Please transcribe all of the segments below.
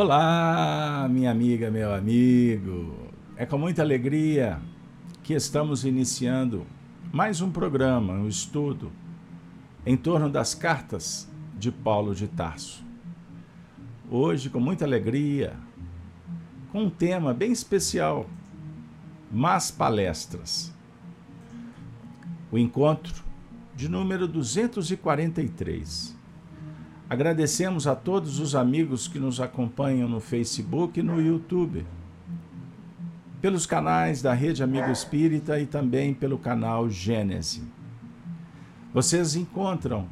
Olá, minha amiga, meu amigo. É com muita alegria que estamos iniciando mais um programa, um estudo em torno das cartas de Paulo de Tarso. Hoje, com muita alegria, com um tema bem especial: Mas Palestras. O encontro de número 243 Agradecemos a todos os amigos que nos acompanham no Facebook e no YouTube, pelos canais da Rede Amigo Espírita e também pelo canal Gênese. Vocês encontram,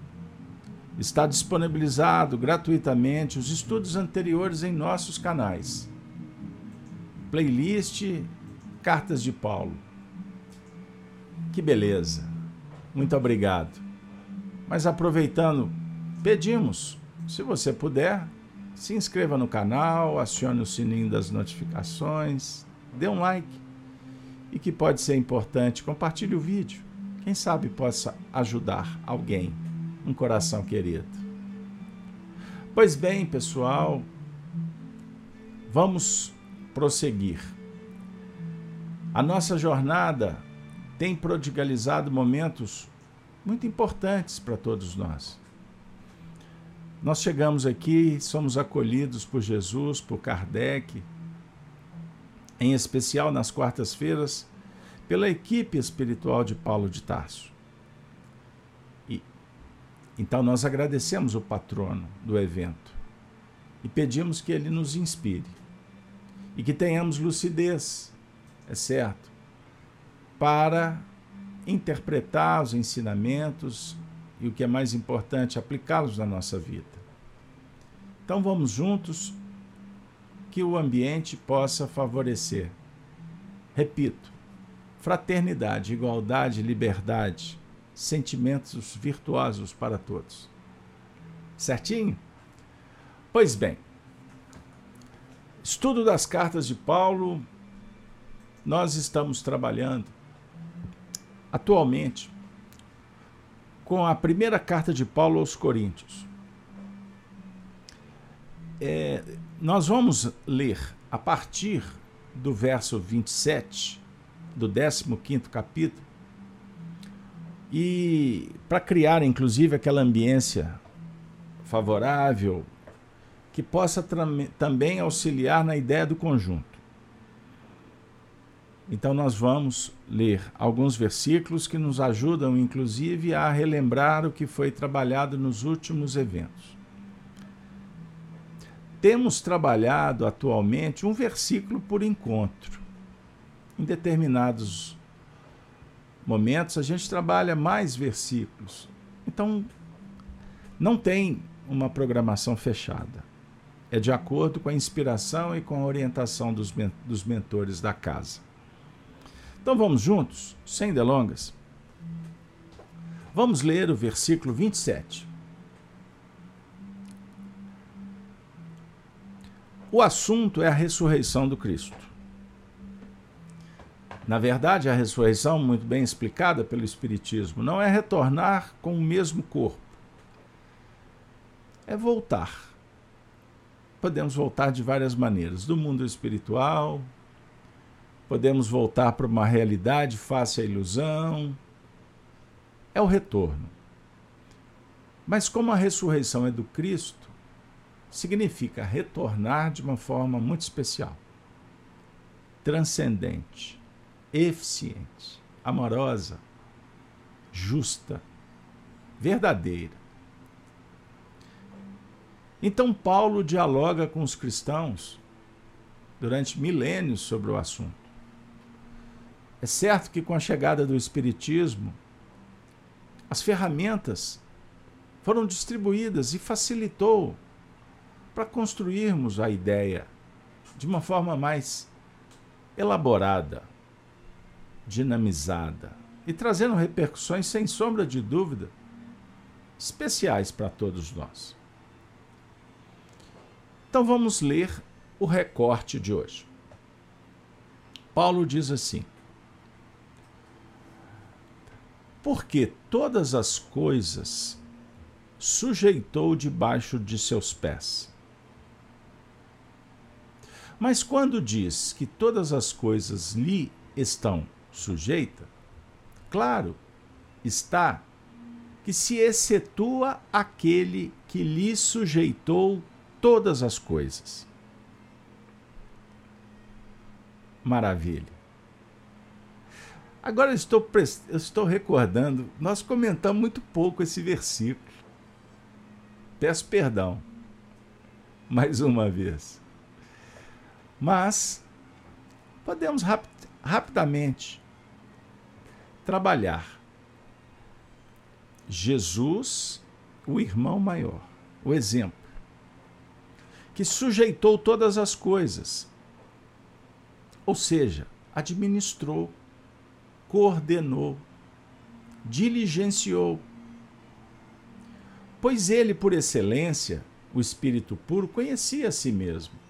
está disponibilizado gratuitamente os estudos anteriores em nossos canais. Playlist Cartas de Paulo. Que beleza! Muito obrigado. Mas aproveitando Pedimos, se você puder, se inscreva no canal, acione o sininho das notificações, dê um like e que pode ser importante, compartilhe o vídeo. Quem sabe possa ajudar alguém, um coração querido. Pois bem, pessoal, vamos prosseguir. A nossa jornada tem prodigalizado momentos muito importantes para todos nós. Nós chegamos aqui, somos acolhidos por Jesus, por Kardec, em especial nas quartas-feiras, pela equipe espiritual de Paulo de Tarso. E, então nós agradecemos o patrono do evento e pedimos que ele nos inspire e que tenhamos lucidez, é certo, para interpretar os ensinamentos e o que é mais importante, aplicá-los na nossa vida. Então vamos juntos que o ambiente possa favorecer. Repito, fraternidade, igualdade, liberdade, sentimentos virtuosos para todos. Certinho? Pois bem, estudo das cartas de Paulo, nós estamos trabalhando atualmente com a primeira carta de Paulo aos Coríntios. É, nós vamos ler a partir do verso 27 do 15 capítulo e para criar inclusive aquela ambiência favorável que possa também auxiliar na ideia do conjunto. Então, nós vamos ler alguns versículos que nos ajudam, inclusive, a relembrar o que foi trabalhado nos últimos eventos. Temos trabalhado atualmente um versículo por encontro. Em determinados momentos, a gente trabalha mais versículos. Então, não tem uma programação fechada. É de acordo com a inspiração e com a orientação dos, dos mentores da casa. Então vamos juntos, sem delongas. Vamos ler o versículo 27. O assunto é a ressurreição do Cristo. Na verdade, a ressurreição, muito bem explicada pelo Espiritismo, não é retornar com o mesmo corpo, é voltar. Podemos voltar de várias maneiras: do mundo espiritual, podemos voltar para uma realidade face à ilusão. É o retorno. Mas como a ressurreição é do Cristo, significa retornar de uma forma muito especial, transcendente, eficiente, amorosa, justa, verdadeira. Então, Paulo dialoga com os cristãos durante milênios sobre o assunto. É certo que com a chegada do Espiritismo, as ferramentas foram distribuídas e facilitou para construirmos a ideia de uma forma mais elaborada, dinamizada e trazendo repercussões, sem sombra de dúvida, especiais para todos nós. Então vamos ler o recorte de hoje. Paulo diz assim: porque todas as coisas sujeitou debaixo de seus pés. Mas quando diz que todas as coisas lhe estão sujeitas, claro está que se excetua aquele que lhe sujeitou todas as coisas. Maravilha. Agora eu estou, eu estou recordando, nós comentamos muito pouco esse versículo. Peço perdão, mais uma vez. Mas podemos rap rapidamente trabalhar Jesus, o irmão maior, o exemplo, que sujeitou todas as coisas, ou seja, administrou, coordenou, diligenciou. Pois ele, por excelência, o Espírito puro, conhecia a si mesmo.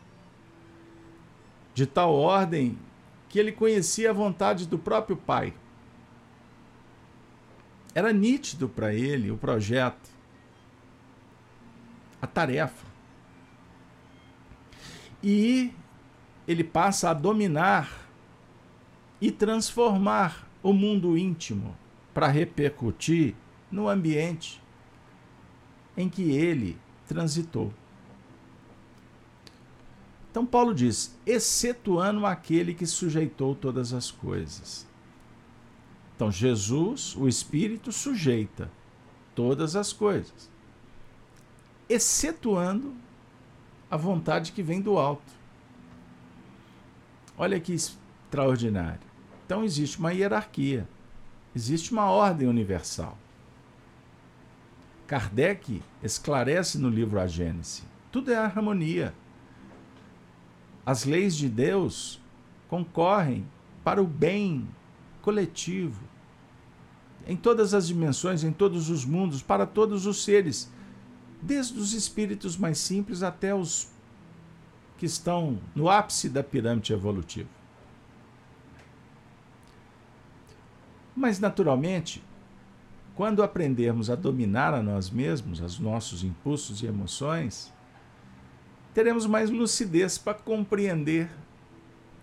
De tal ordem que ele conhecia a vontade do próprio Pai era nítido para ele o projeto, a tarefa. E ele passa a dominar e transformar o mundo íntimo para repercutir no ambiente em que ele transitou. Então, Paulo diz: excetuando aquele que sujeitou todas as coisas. Então, Jesus, o Espírito, sujeita todas as coisas, excetuando a vontade que vem do alto. Olha que extraordinário. Então, existe uma hierarquia, existe uma ordem universal. Kardec esclarece no livro A Gênese: tudo é harmonia. As leis de Deus concorrem para o bem coletivo, em todas as dimensões, em todos os mundos, para todos os seres, desde os espíritos mais simples até os que estão no ápice da pirâmide evolutiva. Mas, naturalmente, quando aprendermos a dominar a nós mesmos, os nossos impulsos e emoções, teremos mais lucidez para compreender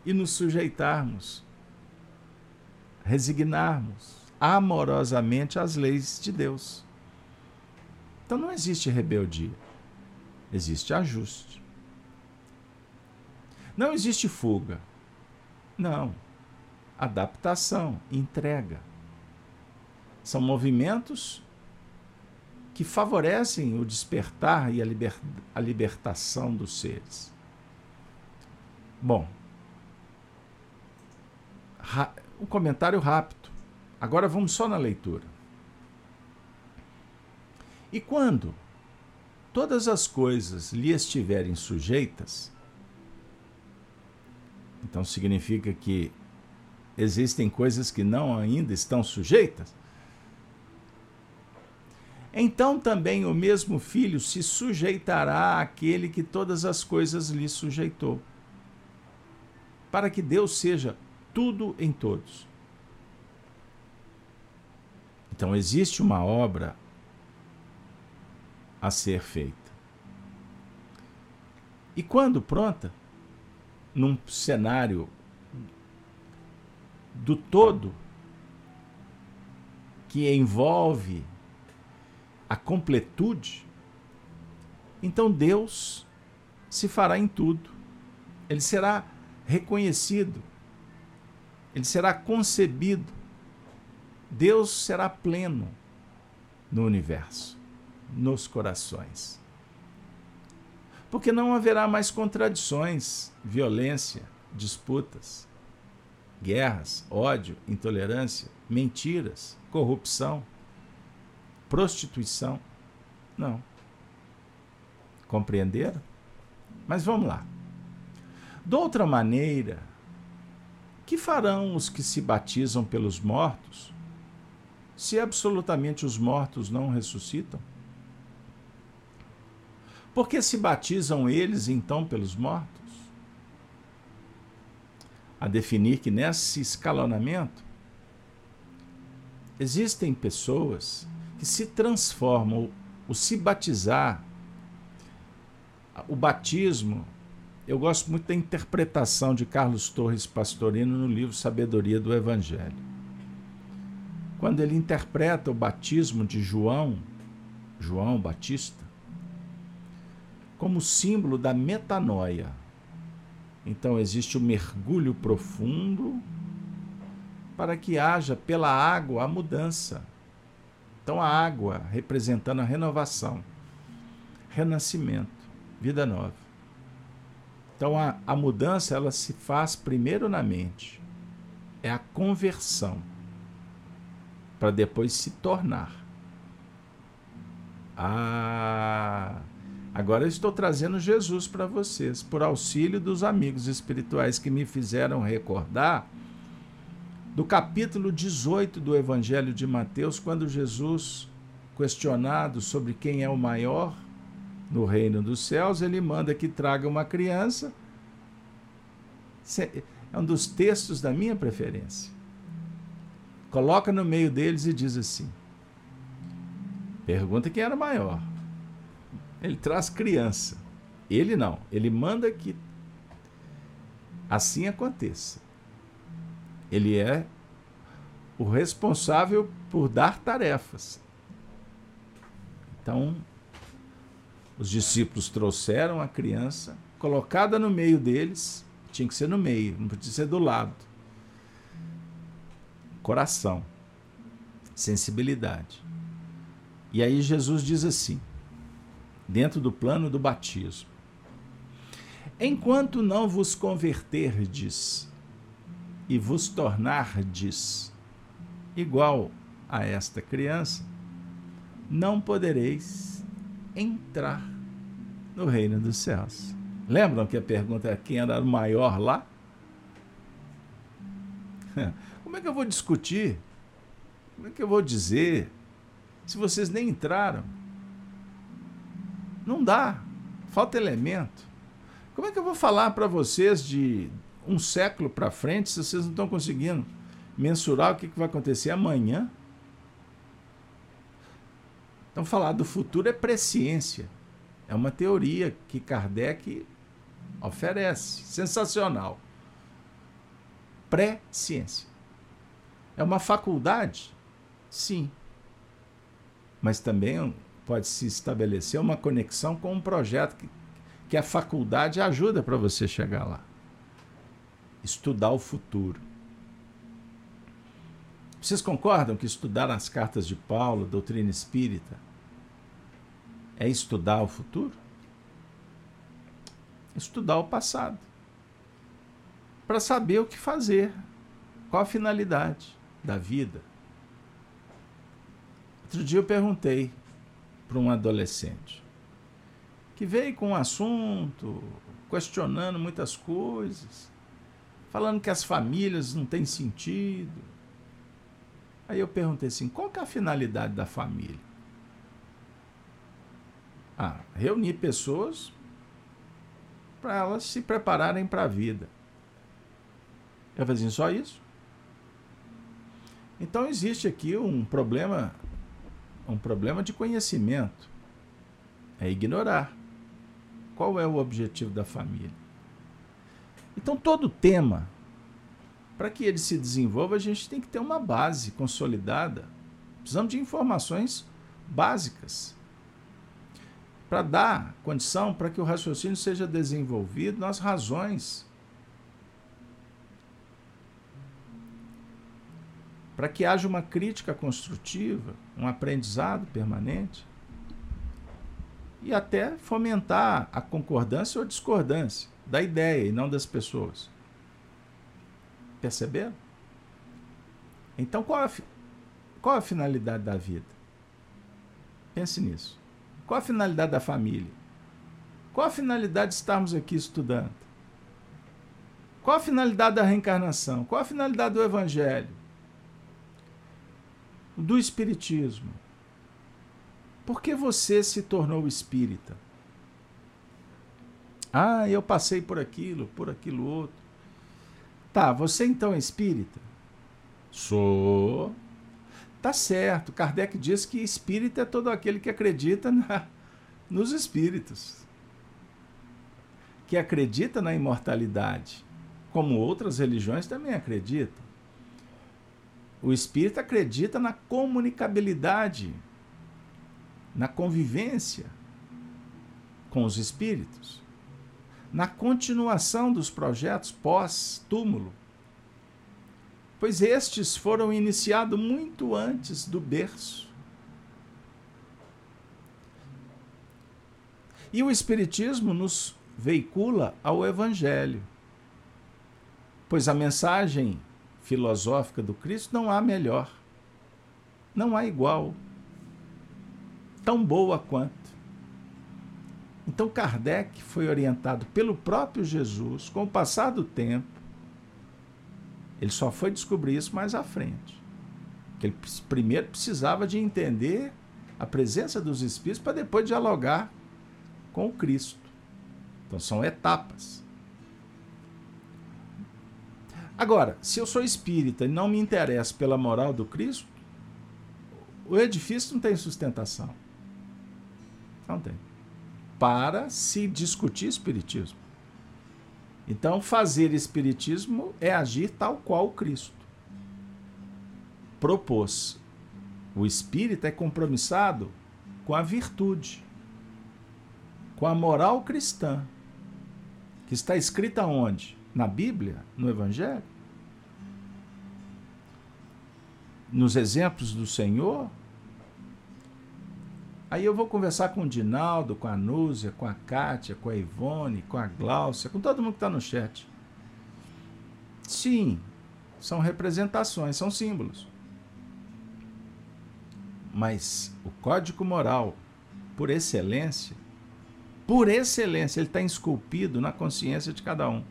e nos sujeitarmos resignarmos amorosamente às leis de Deus. Então não existe rebeldia, existe ajuste. Não existe fuga. Não. Adaptação, entrega. São movimentos que favorecem o despertar e a, liber, a libertação dos seres. Bom, um comentário rápido. Agora vamos só na leitura. E quando todas as coisas lhe estiverem sujeitas, então significa que existem coisas que não ainda estão sujeitas? Então também o mesmo filho se sujeitará àquele que todas as coisas lhe sujeitou, para que Deus seja tudo em todos. Então existe uma obra a ser feita. E quando pronta, num cenário do todo que envolve a completude, então Deus se fará em tudo. Ele será reconhecido ele será concebido. Deus será pleno no universo, nos corações. Porque não haverá mais contradições, violência, disputas, guerras, ódio, intolerância, mentiras, corrupção, prostituição. Não. Compreenderam? Mas vamos lá. De outra maneira, que farão os que se batizam pelos mortos, se absolutamente os mortos não ressuscitam? Por que se batizam eles então pelos mortos? A definir que nesse escalonamento existem pessoas que se transformam, o se batizar, o batismo eu gosto muito da interpretação de Carlos Torres Pastorino no livro Sabedoria do Evangelho. Quando ele interpreta o batismo de João, João Batista, como símbolo da metanoia. Então existe o um mergulho profundo para que haja pela água a mudança. Então a água representando a renovação, renascimento, vida nova. Então a, a mudança ela se faz primeiro na mente. É a conversão para depois se tornar. Ah, agora eu estou trazendo Jesus para vocês, por auxílio dos amigos espirituais que me fizeram recordar do capítulo 18 do Evangelho de Mateus, quando Jesus, questionado sobre quem é o maior, no reino dos céus, ele manda que traga uma criança. É um dos textos da minha preferência. Coloca no meio deles e diz assim: pergunta quem era maior. Ele traz criança. Ele não, ele manda que assim aconteça. Ele é o responsável por dar tarefas. Então, os discípulos trouxeram a criança, colocada no meio deles, tinha que ser no meio, não podia ser do lado. Coração, sensibilidade. E aí Jesus diz assim, dentro do plano do batismo: Enquanto não vos converterdes e vos tornardes igual a esta criança, não podereis entrar no reino dos céus. Lembram que a pergunta é quem era o maior lá? Como é que eu vou discutir? Como é que eu vou dizer? Se vocês nem entraram. Não dá. Falta elemento. Como é que eu vou falar para vocês de um século para frente se vocês não estão conseguindo mensurar o que vai acontecer amanhã? Então, falar do futuro é presciência. É uma teoria que Kardec oferece. Sensacional. Pré-ciência. É uma faculdade? Sim. Mas também pode se estabelecer uma conexão com um projeto que, que a faculdade ajuda para você chegar lá. Estudar o futuro. Vocês concordam que estudar as cartas de Paulo, doutrina espírita, é estudar o futuro? Estudar o passado. Para saber o que fazer, qual a finalidade da vida. Outro dia eu perguntei para um adolescente que veio com um assunto, questionando muitas coisas, falando que as famílias não têm sentido Aí eu perguntei assim: qual que é a finalidade da família? Ah, reunir pessoas para elas se prepararem para a vida. Eu falei assim: só isso? Então existe aqui um problema, um problema de conhecimento. É ignorar. Qual é o objetivo da família? Então todo tema para que ele se desenvolva, a gente tem que ter uma base consolidada. Precisamos de informações básicas para dar condição para que o raciocínio seja desenvolvido nas razões. Para que haja uma crítica construtiva, um aprendizado permanente e até fomentar a concordância ou discordância da ideia e não das pessoas. Perceberam? Então, qual a, qual a finalidade da vida? Pense nisso. Qual a finalidade da família? Qual a finalidade de estarmos aqui estudando? Qual a finalidade da reencarnação? Qual a finalidade do Evangelho? Do Espiritismo? Por que você se tornou espírita? Ah, eu passei por aquilo, por aquilo outro. Tá, você então é espírita? Sou. Tá certo. Kardec diz que espírita é todo aquele que acredita na, nos espíritos. que acredita na imortalidade, como outras religiões também acreditam. O espírito acredita na comunicabilidade, na convivência com os espíritos, na continuação dos projetos pós-túmulo, pois estes foram iniciados muito antes do berço. E o Espiritismo nos veicula ao Evangelho, pois a mensagem filosófica do Cristo não há melhor, não há igual, tão boa quanto. Então Kardec foi orientado pelo próprio Jesus, com o passar do tempo, ele só foi descobrir isso mais à frente. Que ele primeiro precisava de entender a presença dos espíritos para depois dialogar com o Cristo. Então são etapas. Agora, se eu sou espírita e não me interesso pela moral do Cristo, o edifício não tem sustentação. Não tem. Para se discutir espiritismo. Então, fazer espiritismo é agir tal qual Cristo propôs. O espírita é compromissado com a virtude, com a moral cristã, que está escrita onde? Na Bíblia, no Evangelho? Nos exemplos do Senhor? Aí eu vou conversar com o Dinaldo, com a Núzia, com a Kátia, com a Ivone, com a Gláucia, com todo mundo que está no chat. Sim, são representações, são símbolos. Mas o código moral, por excelência, por excelência, ele está esculpido na consciência de cada um.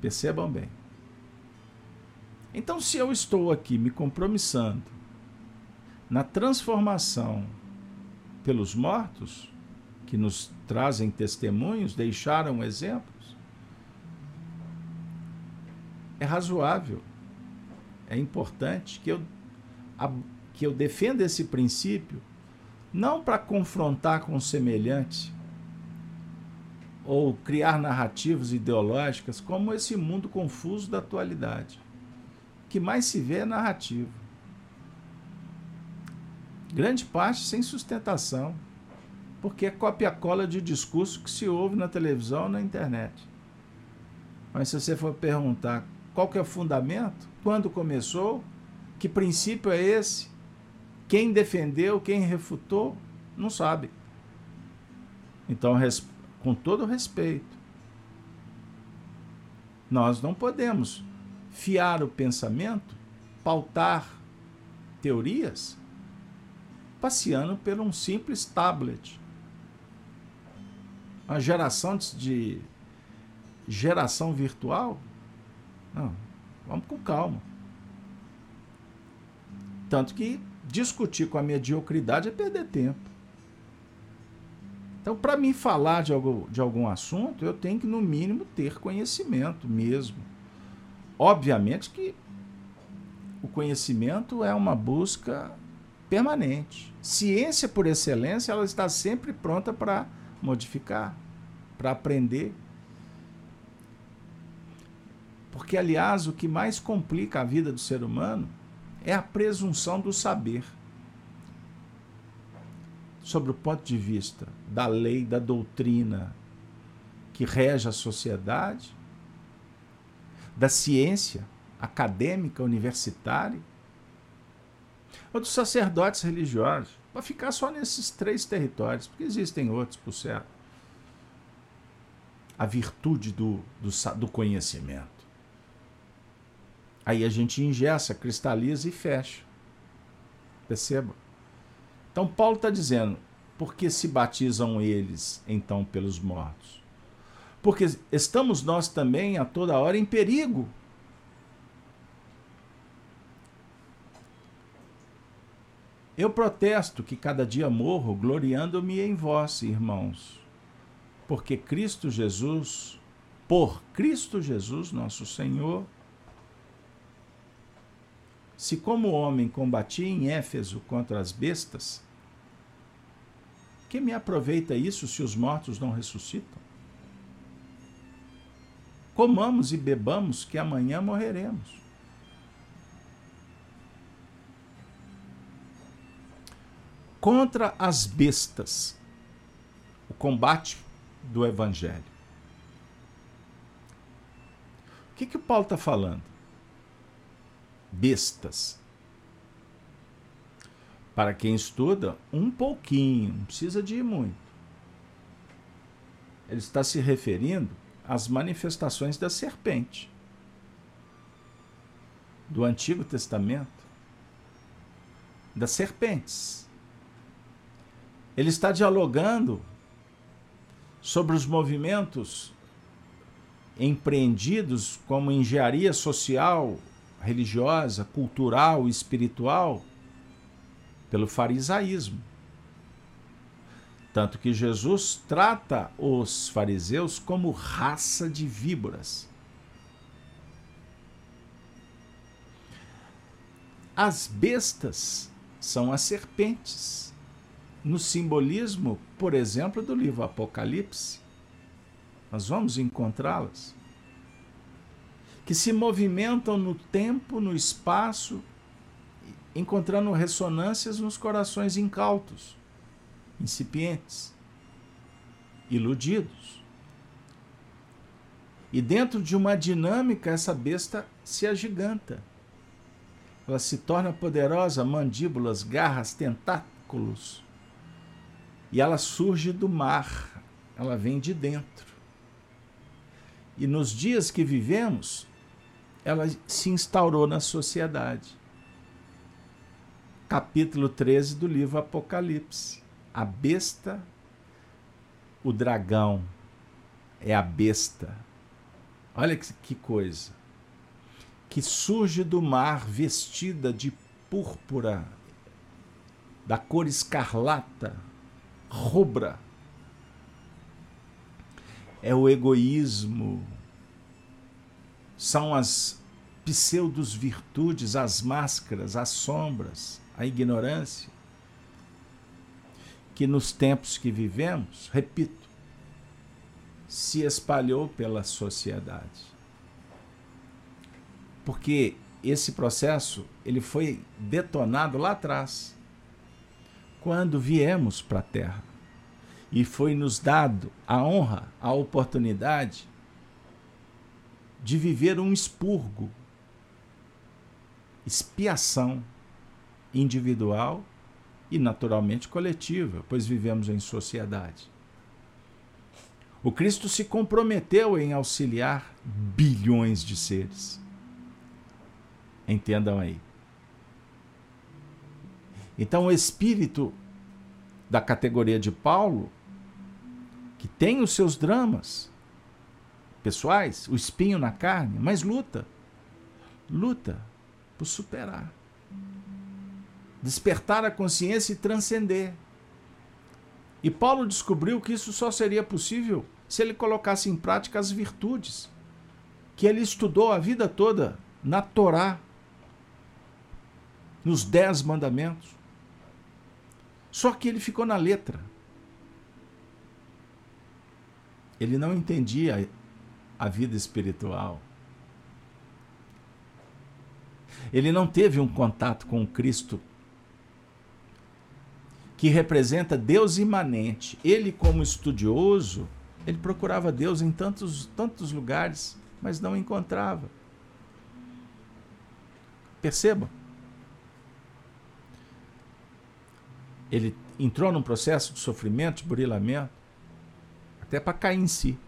Percebam bem. Então, se eu estou aqui me compromissando na transformação pelos mortos, que nos trazem testemunhos, deixaram exemplos, é razoável, é importante que eu, que eu defenda esse princípio não para confrontar com o semelhante ou criar narrativas ideológicas como esse mundo confuso da atualidade. O que mais se vê é narrativa. Grande parte sem sustentação, porque é cópia-cola de discurso que se ouve na televisão ou na internet. Mas se você for perguntar qual que é o fundamento, quando começou, que princípio é esse, quem defendeu, quem refutou, não sabe. Então, com todo respeito, nós não podemos fiar o pensamento, pautar teorias, passeando por um simples tablet. Uma geração de geração virtual? Não, vamos com calma. Tanto que discutir com a mediocridade é perder tempo. Então, para mim falar de algum, de algum assunto, eu tenho que, no mínimo, ter conhecimento mesmo. Obviamente que o conhecimento é uma busca permanente. Ciência, por excelência, ela está sempre pronta para modificar, para aprender. Porque, aliás, o que mais complica a vida do ser humano é a presunção do saber. Sobre o ponto de vista da lei, da doutrina que rege a sociedade, da ciência acadêmica, universitária, ou dos sacerdotes religiosos, para ficar só nesses três territórios, porque existem outros, por certo. A virtude do, do, do conhecimento. Aí a gente ingessa, cristaliza e fecha. Perceba? Então Paulo está dizendo, por que se batizam eles então pelos mortos? Porque estamos nós também a toda hora em perigo. Eu protesto que cada dia morro gloriando-me em vós, irmãos, porque Cristo Jesus, por Cristo Jesus, nosso Senhor, se como homem combati em Éfeso contra as bestas, que me aproveita isso se os mortos não ressuscitam? comamos e bebamos, que amanhã morreremos. Contra as bestas, o combate do Evangelho. O que, que o Paulo está falando? Bestas. Para quem estuda, um pouquinho, não precisa de ir muito. Ele está se referindo às manifestações da serpente do Antigo Testamento, das serpentes. Ele está dialogando sobre os movimentos empreendidos como engenharia social, religiosa, cultural, espiritual pelo farisaísmo. Tanto que Jesus trata os fariseus como raça de víboras. As bestas são as serpentes. No simbolismo, por exemplo, do livro Apocalipse, nós vamos encontrá-las. Que se movimentam no tempo, no espaço encontrando ressonâncias nos corações incautos, incipientes, iludidos. E dentro de uma dinâmica, essa besta se agiganta. Ela se torna poderosa, mandíbulas, garras, tentáculos. E ela surge do mar, ela vem de dentro. E nos dias que vivemos, ela se instaurou na sociedade capítulo 13 do livro Apocalipse. A besta, o dragão, é a besta. Olha que, que coisa. Que surge do mar vestida de púrpura, da cor escarlata, rubra. É o egoísmo, são as pseudos virtudes, as máscaras, as sombras a ignorância, que nos tempos que vivemos, repito, se espalhou pela sociedade. Porque esse processo ele foi detonado lá atrás, quando viemos para a Terra. E foi nos dado a honra, a oportunidade de viver um expurgo, expiação individual e naturalmente coletiva, pois vivemos em sociedade. O Cristo se comprometeu em auxiliar bilhões de seres. Entendam aí. Então, o espírito da categoria de Paulo, que tem os seus dramas pessoais, o espinho na carne, mas luta. Luta por superar despertar a consciência e transcender. E Paulo descobriu que isso só seria possível se ele colocasse em prática as virtudes que ele estudou a vida toda na Torá, nos Dez Mandamentos. Só que ele ficou na letra. Ele não entendia a vida espiritual. Ele não teve um contato com Cristo que representa Deus imanente. Ele, como estudioso, ele procurava Deus em tantos, tantos lugares, mas não encontrava. Perceba. Ele entrou num processo de sofrimento, de burilamento, até para cair em si,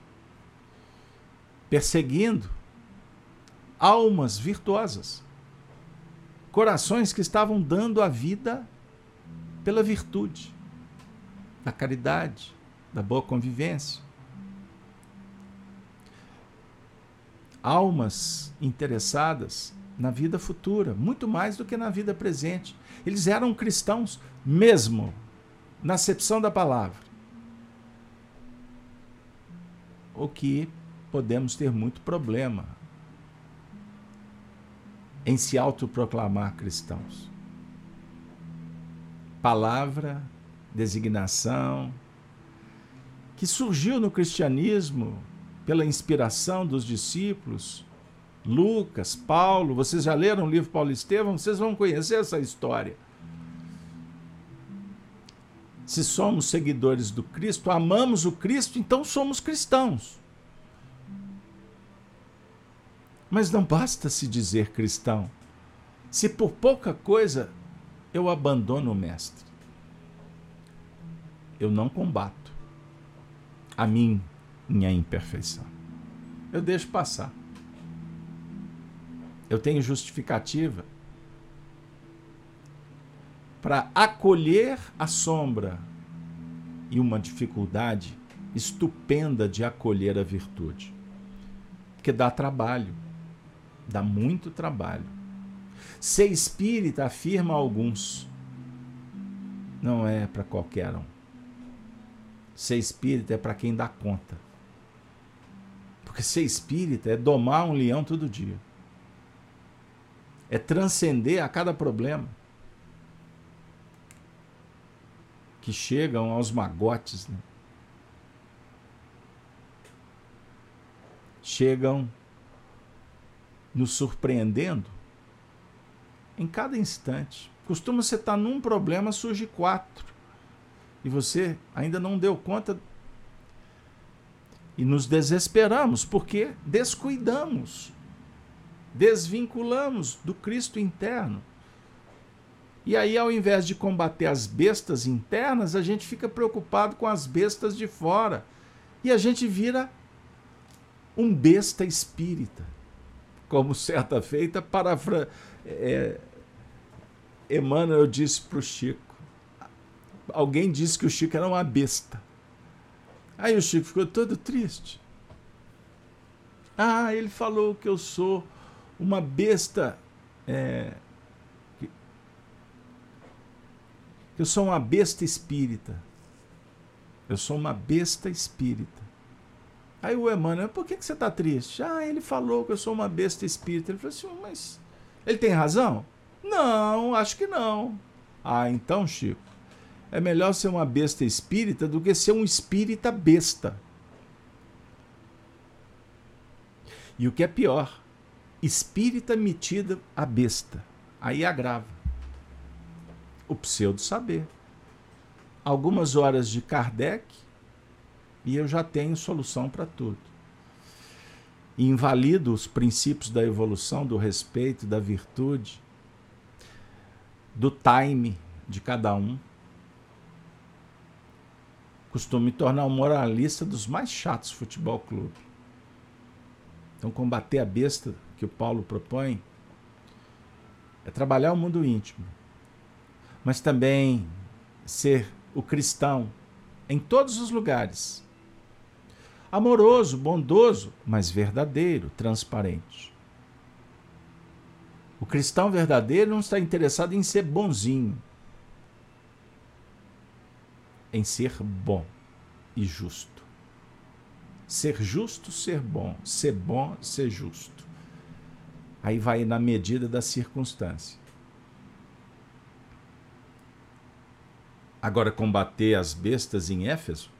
perseguindo almas virtuosas, corações que estavam dando a vida pela virtude, da caridade, da boa convivência. Almas interessadas na vida futura, muito mais do que na vida presente. Eles eram cristãos mesmo, na acepção da palavra. O que podemos ter muito problema em se autoproclamar cristãos palavra, designação, que surgiu no cristianismo pela inspiração dos discípulos, Lucas, Paulo, vocês já leram o livro Paulo Estevão, vocês vão conhecer essa história. Se somos seguidores do Cristo, amamos o Cristo, então somos cristãos. Mas não basta se dizer cristão. Se por pouca coisa eu abandono o Mestre, eu não combato a mim, minha imperfeição. Eu deixo passar. Eu tenho justificativa para acolher a sombra e uma dificuldade estupenda de acolher a virtude. Porque dá trabalho, dá muito trabalho. Ser espírita, afirma alguns, não é para qualquer um. Ser espírita é para quem dá conta. Porque ser espírita é domar um leão todo dia. É transcender a cada problema. que chegam aos magotes, né? chegam nos surpreendendo em cada instante. Costuma você estar num problema, surge quatro. E você ainda não deu conta. E nos desesperamos, porque descuidamos, desvinculamos do Cristo interno. E aí, ao invés de combater as bestas internas, a gente fica preocupado com as bestas de fora. E a gente vira um besta espírita. Como certa feita, parafra... É, Emmanuel disse para o Chico. Alguém disse que o Chico era uma besta. Aí o Chico ficou todo triste. Ah, ele falou que eu sou uma besta é, Eu sou uma besta espírita. Eu sou uma besta espírita. Aí o Emmanuel, por que, que você está triste? Ah, ele falou que eu sou uma besta espírita. Ele falou assim, mas ele tem razão? Não, acho que não. Ah, então, Chico, é melhor ser uma besta espírita do que ser um espírita besta. E o que é pior, espírita metida a besta. Aí agrava o pseudo-saber. Algumas horas de Kardec e eu já tenho solução para tudo. invalido os princípios da evolução, do respeito, da virtude, do time de cada um. Costumo me tornar um moralista dos mais chatos futebol clube. Então, combater a besta que o Paulo propõe é trabalhar o mundo íntimo mas também ser o cristão em todos os lugares. Amoroso, bondoso, mas verdadeiro, transparente. O cristão verdadeiro não está interessado em ser bonzinho, em ser bom e justo. Ser justo, ser bom. Ser bom, ser justo. Aí vai na medida da circunstância. Agora, combater as bestas em Éfeso,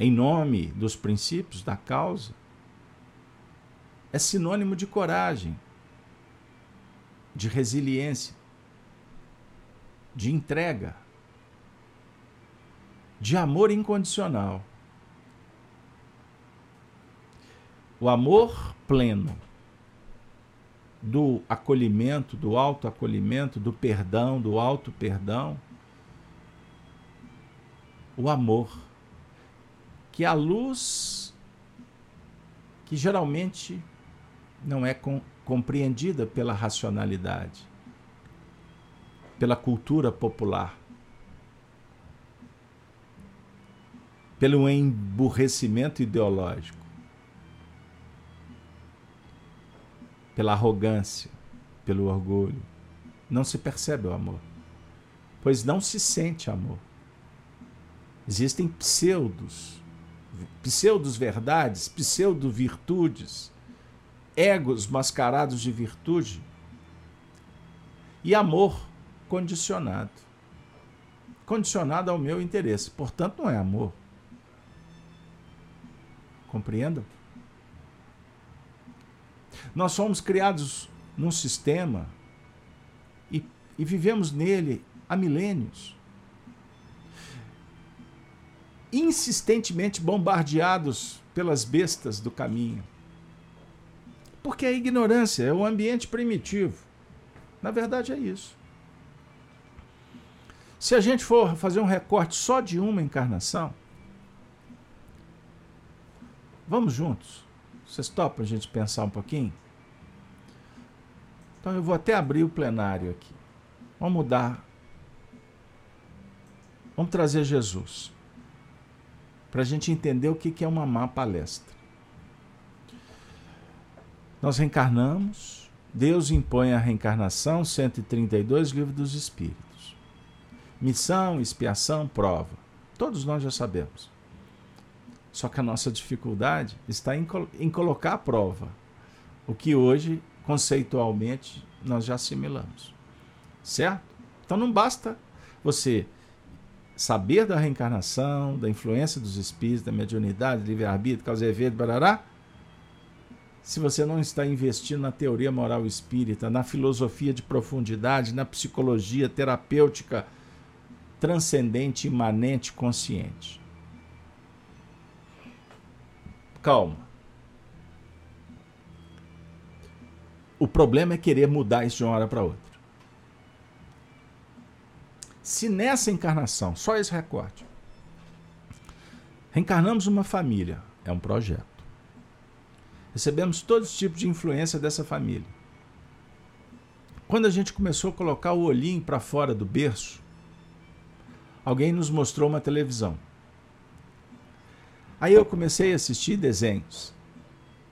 em nome dos princípios da causa, é sinônimo de coragem, de resiliência, de entrega, de amor incondicional. O amor pleno do acolhimento, do autoacolhimento, do perdão, do auto-perdão. O amor, que é a luz que geralmente não é com, compreendida pela racionalidade, pela cultura popular, pelo emburrecimento ideológico. Pela arrogância, pelo orgulho. Não se percebe o amor, pois não se sente amor. Existem pseudos, pseudos verdades, pseudo virtudes, egos mascarados de virtude e amor condicionado. Condicionado ao meu interesse, portanto, não é amor. Compreendam? Nós somos criados num sistema e, e vivemos nele há milênios. Insistentemente bombardeados pelas bestas do caminho. Porque a ignorância é o ambiente primitivo. Na verdade, é isso. Se a gente for fazer um recorte só de uma encarnação, vamos juntos. Vocês topam a gente pensar um pouquinho? Então eu vou até abrir o plenário aqui. Vamos mudar. Vamos trazer Jesus. Para a gente entender o que é uma má palestra. Nós reencarnamos, Deus impõe a reencarnação, 132, livro dos Espíritos. Missão, expiação, prova. Todos nós já sabemos. Só que a nossa dificuldade está em, em colocar a prova, o que hoje, conceitualmente, nós já assimilamos. Certo? Então não basta você saber da reencarnação, da influência dos espíritos, da mediunidade, livre-arbítrio, causa e efeito, barará, se você não está investindo na teoria moral espírita, na filosofia de profundidade, na psicologia terapêutica transcendente, imanente, consciente. Calma. O problema é querer mudar isso de uma hora para outra. Se nessa encarnação, só esse recorte, reencarnamos uma família, é um projeto. Recebemos todos os tipos de influência dessa família. Quando a gente começou a colocar o olhinho para fora do berço, alguém nos mostrou uma televisão. Aí eu comecei a assistir desenhos.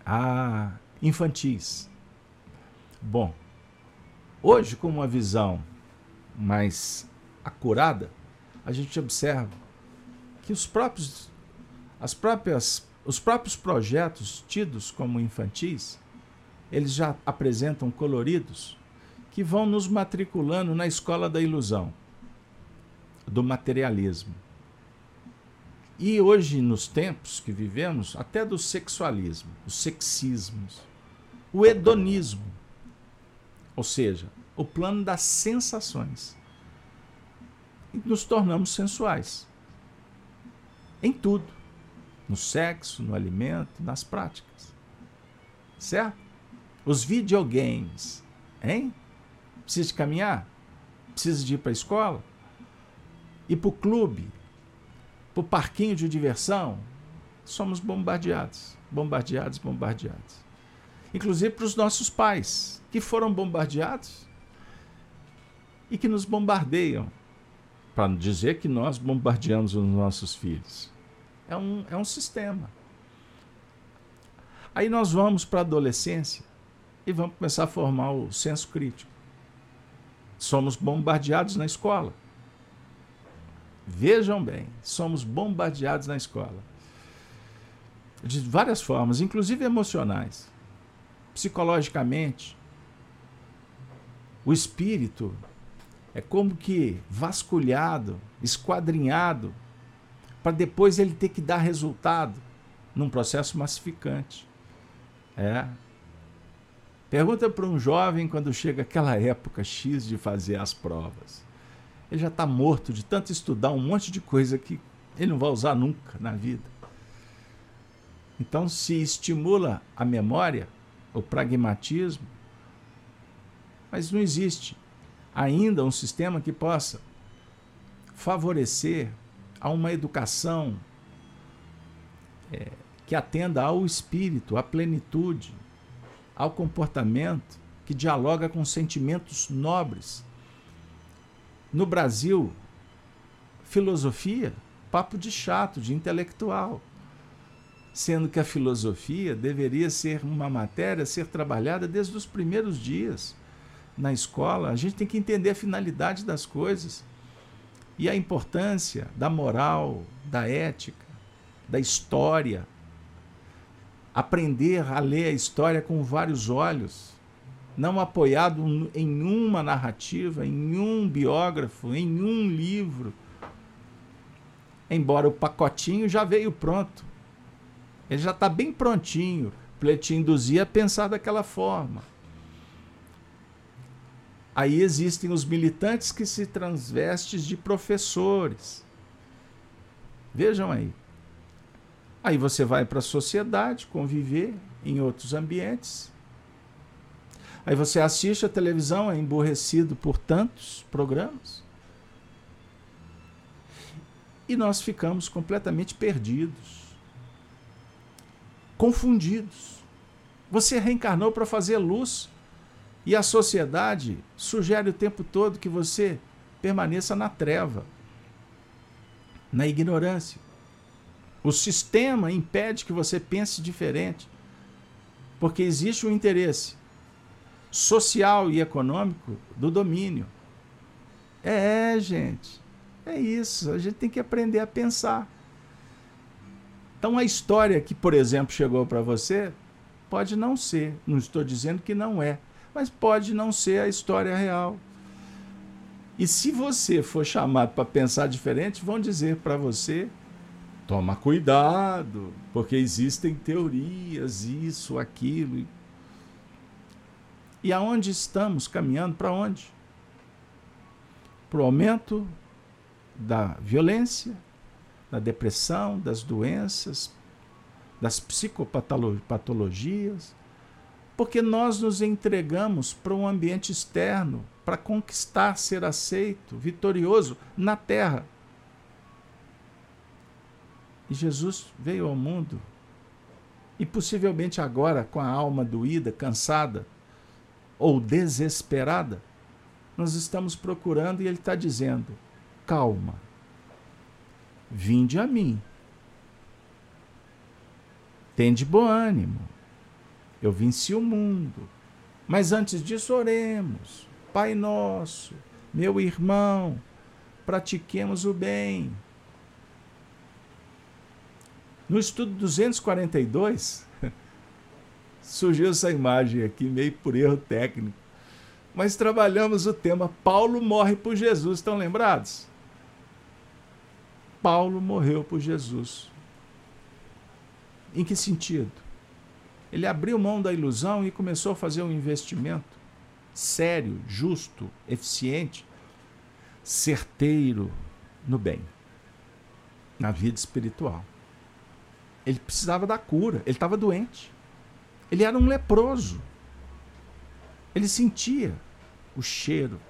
Ah, infantis. Bom, hoje, com uma visão mais acurada, a gente observa que os próprios, as próprias os próprios projetos tidos como infantis, eles já apresentam coloridos que vão nos matriculando na escola da ilusão, do materialismo. E hoje, nos tempos que vivemos, até do sexualismo, os sexismos, o hedonismo, ou seja, o plano das sensações. E nos tornamos sensuais. Em tudo no sexo, no alimento, nas práticas. Certo? Os videogames, hein? Precisa de caminhar? Precisa de ir para a escola? Ir para o clube? Para o parquinho de diversão? Somos bombardeados, bombardeados, bombardeados. Inclusive para os nossos pais, que foram bombardeados e que nos bombardeiam, para dizer que nós bombardeamos os nossos filhos. É um, é um sistema. Aí nós vamos para a adolescência e vamos começar a formar o senso crítico. Somos bombardeados na escola. Vejam bem, somos bombardeados na escola. De várias formas, inclusive emocionais, psicologicamente. O espírito é como que vasculhado, esquadrinhado para depois ele ter que dar resultado num processo massificante. É. Pergunta para um jovem quando chega aquela época X de fazer as provas. Ele já está morto de tanto estudar um monte de coisa que ele não vai usar nunca na vida. Então, se estimula a memória, o pragmatismo, mas não existe ainda um sistema que possa favorecer a uma educação é, que atenda ao espírito, à plenitude, ao comportamento, que dialoga com sentimentos nobres. No Brasil, filosofia, papo de chato, de intelectual. Sendo que a filosofia deveria ser uma matéria a ser trabalhada desde os primeiros dias na escola. A gente tem que entender a finalidade das coisas e a importância da moral, da ética, da história. Aprender a ler a história com vários olhos, não apoiado em uma narrativa, em um biógrafo, em um livro. Embora o pacotinho já veio pronto. Ele já está bem prontinho para te induzir a pensar daquela forma. Aí existem os militantes que se transvestem de professores. Vejam aí. Aí você vai para a sociedade conviver em outros ambientes. Aí você assiste a televisão, é emborrecido por tantos programas. E nós ficamos completamente perdidos, confundidos. Você reencarnou para fazer luz e a sociedade sugere o tempo todo que você permaneça na treva, na ignorância. O sistema impede que você pense diferente, porque existe um interesse social e econômico do domínio. É, gente. É isso. A gente tem que aprender a pensar. Então, a história que, por exemplo, chegou para você pode não ser. Não estou dizendo que não é, mas pode não ser a história real. E se você for chamado para pensar diferente, vão dizer para você: toma cuidado, porque existem teorias, isso, aquilo. E aonde estamos caminhando? Para onde? Para o aumento da violência, da depressão, das doenças, das psicopatologias, porque nós nos entregamos para um ambiente externo para conquistar, ser aceito, vitorioso na terra. E Jesus veio ao mundo e possivelmente agora, com a alma doída, cansada, ou desesperada, nós estamos procurando e Ele está dizendo: calma, vinde a mim. Tende bom ânimo. Eu venci o mundo. Mas antes disso, oremos. Pai nosso, meu irmão, pratiquemos o bem. No estudo 242, surgiu essa imagem aqui, meio por erro técnico. Mas trabalhamos o tema Paulo morre por Jesus, estão lembrados? Paulo morreu por Jesus. Em que sentido? Ele abriu mão da ilusão e começou a fazer um investimento sério, justo, eficiente, certeiro no bem, na vida espiritual. Ele precisava da cura, ele estava doente. Ele era um leproso. Ele sentia o cheiro.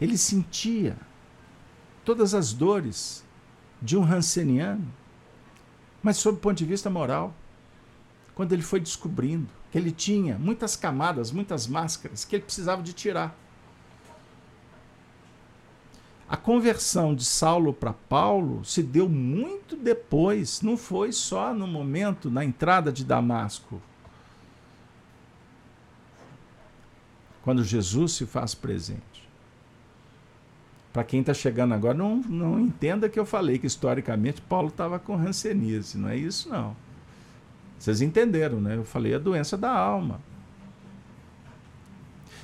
Ele sentia todas as dores de um ranceniano, mas sob o ponto de vista moral, quando ele foi descobrindo que ele tinha muitas camadas, muitas máscaras que ele precisava de tirar. A conversão de Saulo para Paulo se deu muito depois, não foi só no momento, na entrada de Damasco. Quando Jesus se faz presente. Para quem está chegando agora, não, não entenda que eu falei que historicamente Paulo estava com rancenise. Não é isso, não. Vocês entenderam, né? Eu falei a doença da alma.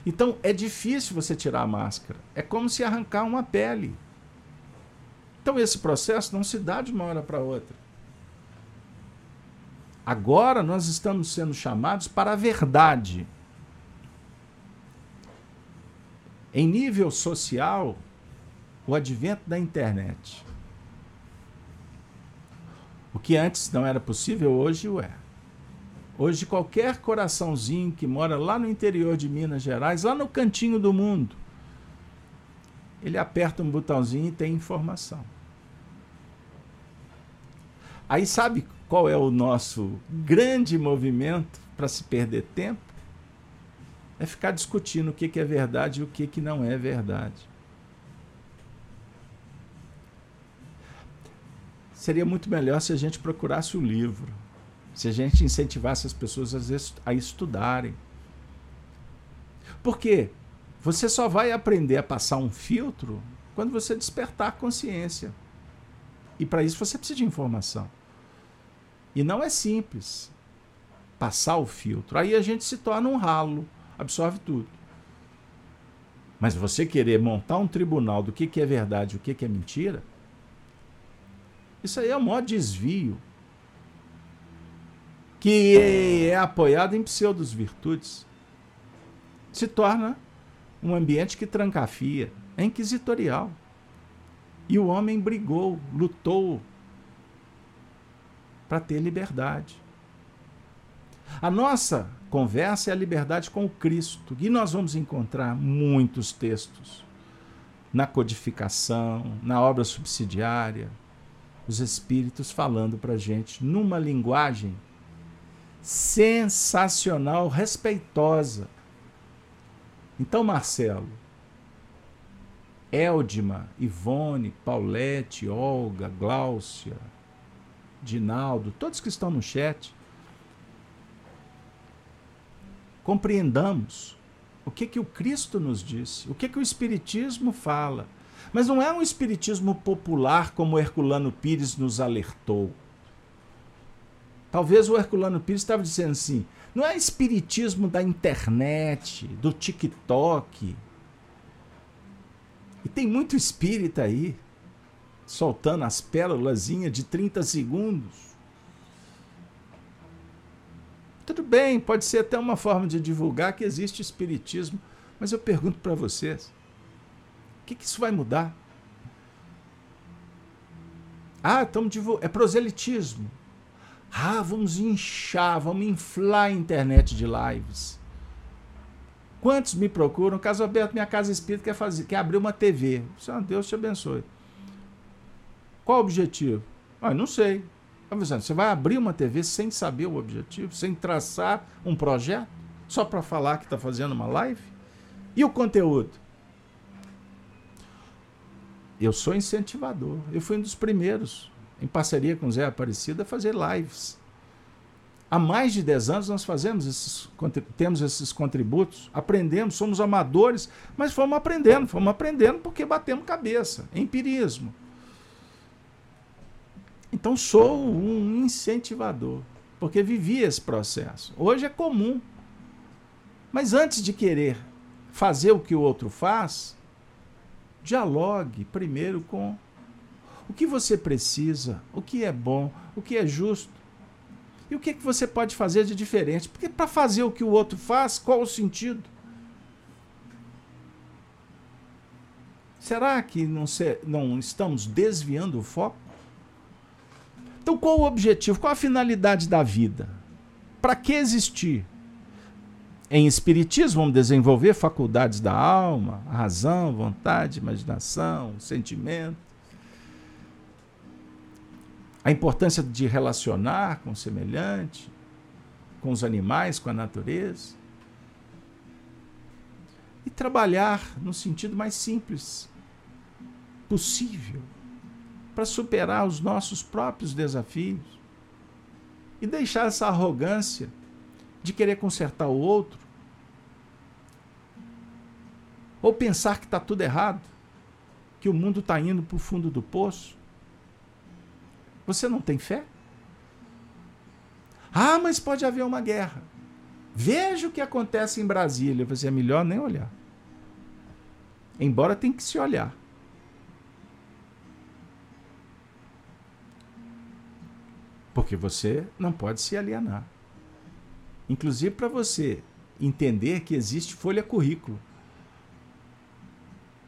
Então é difícil você tirar a máscara. É como se arrancar uma pele. Então esse processo não se dá de uma hora para outra. Agora nós estamos sendo chamados para a verdade. Em nível social, o advento da internet. O que antes não era possível, hoje o é. Hoje, qualquer coraçãozinho que mora lá no interior de Minas Gerais, lá no cantinho do mundo, ele aperta um botãozinho e tem informação. Aí sabe qual é o nosso grande movimento para se perder tempo? É ficar discutindo o que, que é verdade e o que, que não é verdade. Seria muito melhor se a gente procurasse o livro se a gente incentivasse as pessoas a estudarem. Porque você só vai aprender a passar um filtro quando você despertar a consciência. E para isso você precisa de informação. E não é simples passar o filtro. Aí a gente se torna um ralo, absorve tudo. Mas você querer montar um tribunal do que, que é verdade e o que, que é mentira, isso aí é o maior desvio que é apoiado em pseudos virtudes, se torna um ambiente que trancafia, é inquisitorial. E o homem brigou, lutou para ter liberdade. A nossa conversa é a liberdade com o Cristo, e nós vamos encontrar muitos textos na codificação, na obra subsidiária, os Espíritos falando para gente numa linguagem sensacional, respeitosa. Então, Marcelo, Eldima, Ivone, Paulette, Olga, Gláucia, Dinaldo, todos que estão no chat, compreendamos o que que o Cristo nos disse, o que que o Espiritismo fala. Mas não é um Espiritismo popular como Herculano Pires nos alertou. Talvez o Herculano Pires estava dizendo assim: não é Espiritismo da internet, do TikTok, e tem muito espírita aí, soltando as pérolas de 30 segundos. Tudo bem, pode ser até uma forma de divulgar que existe espiritismo, mas eu pergunto para vocês: que, que isso vai mudar? Ah, estamos divulgando. É proselitismo. Ah, vamos inchar, vamos inflar a internet de lives. Quantos me procuram? Caso aberto, minha casa espírita quer, fazer, quer abrir uma TV. Senhor, Deus te abençoe. Qual o objetivo? Ah, não sei. Você vai abrir uma TV sem saber o objetivo, sem traçar um projeto, só para falar que está fazendo uma live? E o conteúdo? Eu sou incentivador. Eu fui um dos primeiros, em parceria com o Zé Aparecido, a fazer lives. Há mais de 10 anos nós fazemos esses, temos esses contributos, aprendemos, somos amadores, mas fomos aprendendo, fomos aprendendo porque batemos cabeça, empirismo. Então sou um incentivador, porque vivi esse processo. Hoje é comum. Mas antes de querer fazer o que o outro faz, dialogue primeiro com o que você precisa, o que é bom, o que é justo e o que, que você pode fazer de diferente? Porque para fazer o que o outro faz, qual o sentido? Será que não, se, não estamos desviando o foco? Então, qual o objetivo? Qual a finalidade da vida? Para que existir? Em Espiritismo, vamos desenvolver faculdades da alma, razão, vontade, imaginação, sentimento a importância de relacionar com o semelhante, com os animais, com a natureza. E trabalhar no sentido mais simples possível para superar os nossos próprios desafios e deixar essa arrogância de querer consertar o outro ou pensar que está tudo errado, que o mundo está indo para o fundo do poço. Você não tem fé? Ah, mas pode haver uma guerra. Veja o que acontece em Brasília. Você é melhor nem olhar. Embora tenha que se olhar. Porque você não pode se alienar. Inclusive para você entender que existe folha currículo.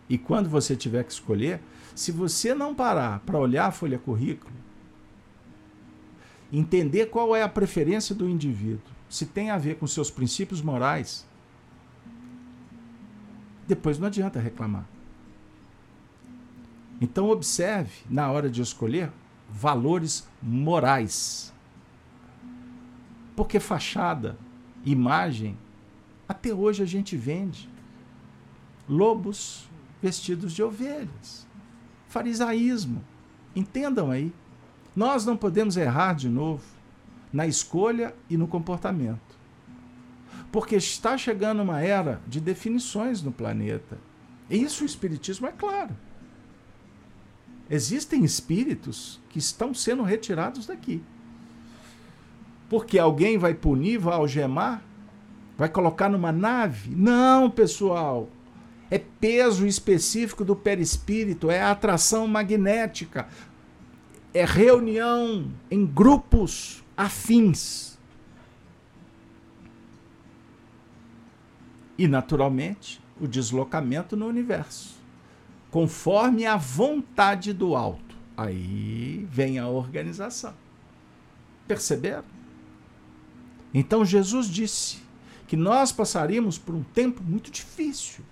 E quando você tiver que escolher, se você não parar para olhar a folha currículo, entender qual é a preferência do indivíduo, se tem a ver com seus princípios morais, depois não adianta reclamar. Então observe na hora de escolher valores morais. Porque fachada, imagem, até hoje a gente vende lobos vestidos de ovelhas. Farisaísmo. Entendam aí. Nós não podemos errar de novo na escolha e no comportamento. Porque está chegando uma era de definições no planeta. Isso o Espiritismo é claro. Existem espíritos que estão sendo retirados daqui. Porque alguém vai punir, vai algemar? Vai colocar numa nave? Não, pessoal. É peso específico do perispírito, é atração magnética, é reunião em grupos afins. E, naturalmente, o deslocamento no universo, conforme a vontade do alto. Aí vem a organização. Perceberam? Então Jesus disse que nós passaríamos por um tempo muito difícil.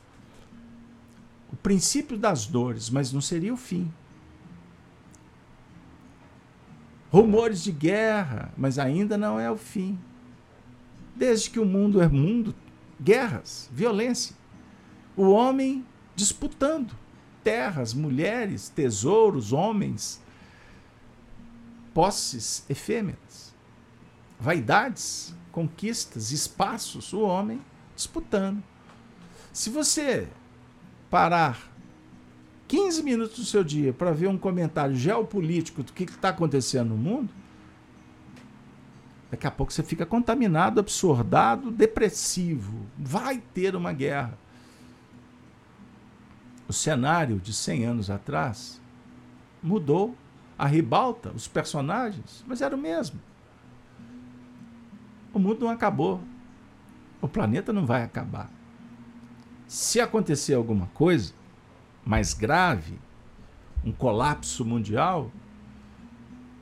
O princípio das dores, mas não seria o fim. Rumores de guerra, mas ainda não é o fim. Desde que o mundo é mundo, guerras, violência. O homem disputando terras, mulheres, tesouros, homens, posses efêmeras, vaidades, conquistas, espaços, o homem disputando. Se você parar 15 minutos do seu dia para ver um comentário geopolítico do que está acontecendo no mundo, daqui a pouco você fica contaminado, absurdado, depressivo. Vai ter uma guerra. O cenário de 100 anos atrás mudou. A ribalta, os personagens, mas era o mesmo. O mundo não acabou. O planeta não vai acabar. Se acontecer alguma coisa, mais grave, um colapso mundial,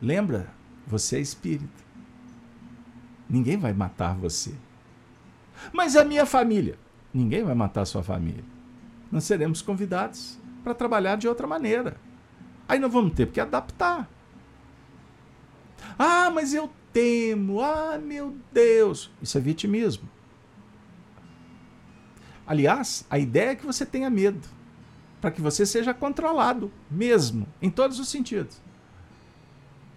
lembra, você é espírito. Ninguém vai matar você. Mas a minha família, ninguém vai matar sua família. Nós seremos convidados para trabalhar de outra maneira. Aí nós vamos ter que adaptar. Ah, mas eu temo. Ah, meu Deus. Isso é vitimismo. Aliás, a ideia é que você tenha medo para que você seja controlado mesmo, em todos os sentidos.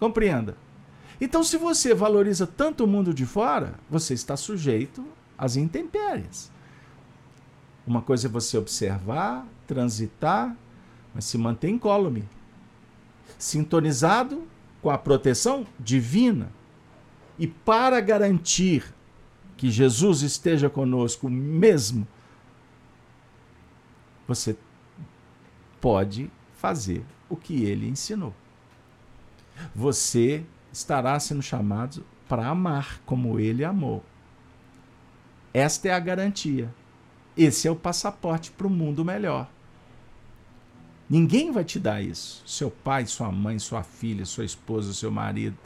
Compreenda. Então, se você valoriza tanto o mundo de fora, você está sujeito às intempéries. Uma coisa é você observar, transitar, mas se manter incólume, sintonizado com a proteção divina. E para garantir que Jesus esteja conosco mesmo, você pode fazer o que ele ensinou. Você estará sendo chamado para amar como ele amou. Esta é a garantia. Esse é o passaporte para o mundo melhor. Ninguém vai te dar isso. Seu pai, sua mãe, sua filha, sua esposa, seu marido.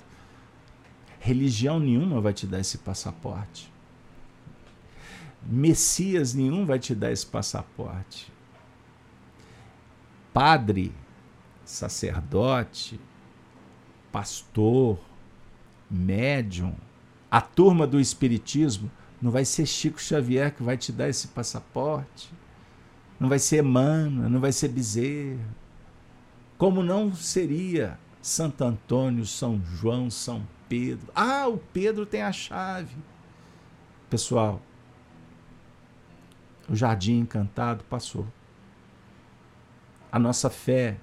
Religião nenhuma vai te dar esse passaporte. Messias nenhum vai te dar esse passaporte padre, sacerdote, pastor, médium, a turma do espiritismo, não vai ser Chico Xavier que vai te dar esse passaporte. Não vai ser Emmanuel, não vai ser Bezerra. Como não seria Santo Antônio, São João, São Pedro. Ah, o Pedro tem a chave. Pessoal, o jardim encantado passou a nossa fé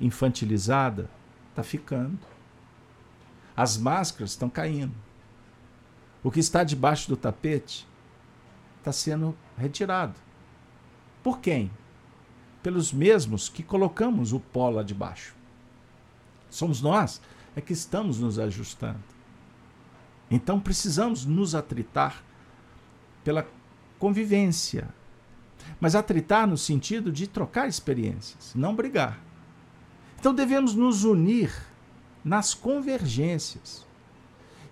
infantilizada está ficando. As máscaras estão caindo. O que está debaixo do tapete está sendo retirado. Por quem? Pelos mesmos que colocamos o pó lá debaixo. Somos nós é que estamos nos ajustando. Então precisamos nos atritar pela convivência, mas atritar no sentido de trocar experiências, não brigar. Então devemos nos unir nas convergências.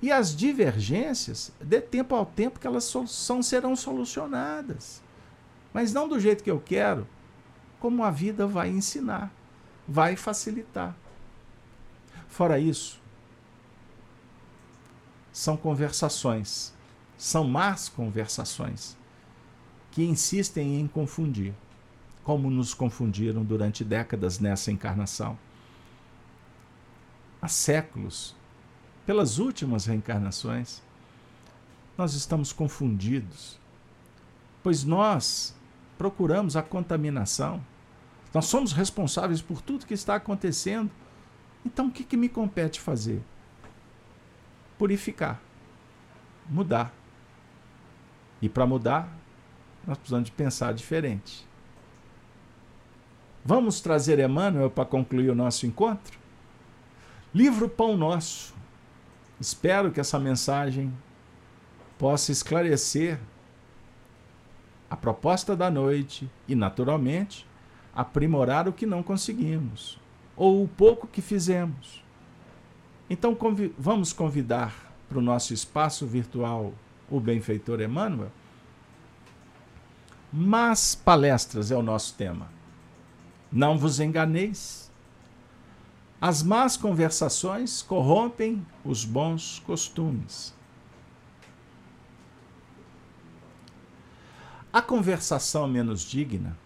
E as divergências, dê tempo ao tempo que elas são, serão solucionadas. Mas não do jeito que eu quero, como a vida vai ensinar, vai facilitar. Fora isso, são conversações, são más conversações que insistem em confundir, como nos confundiram durante décadas nessa encarnação. Há séculos, pelas últimas reencarnações, nós estamos confundidos, pois nós procuramos a contaminação, nós somos responsáveis por tudo que está acontecendo. Então, o que, que me compete fazer? Purificar, mudar. E para mudar, nós precisamos de pensar diferente. Vamos trazer Emmanuel para concluir o nosso encontro? Livro Pão Nosso. Espero que essa mensagem possa esclarecer a proposta da noite e, naturalmente, aprimorar o que não conseguimos ou o pouco que fizemos. Então, convi vamos convidar para o nosso espaço virtual o benfeitor Emmanuel? Mas palestras é o nosso tema. Não vos enganeis. As más conversações corrompem os bons costumes. A conversação menos digna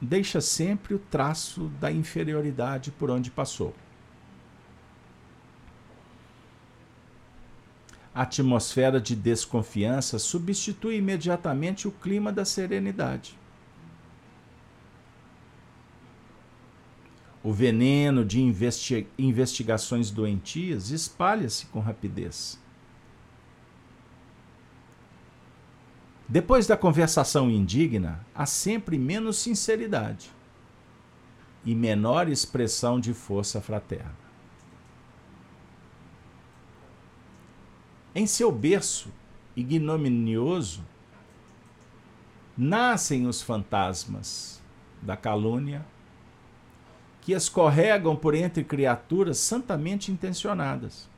deixa sempre o traço da inferioridade por onde passou. A atmosfera de desconfiança substitui imediatamente o clima da serenidade. O veneno de investi investigações doentias espalha-se com rapidez. Depois da conversação indigna, há sempre menos sinceridade e menor expressão de força fraterna. Em seu berço ignominioso, nascem os fantasmas da calúnia que escorregam por entre criaturas santamente intencionadas.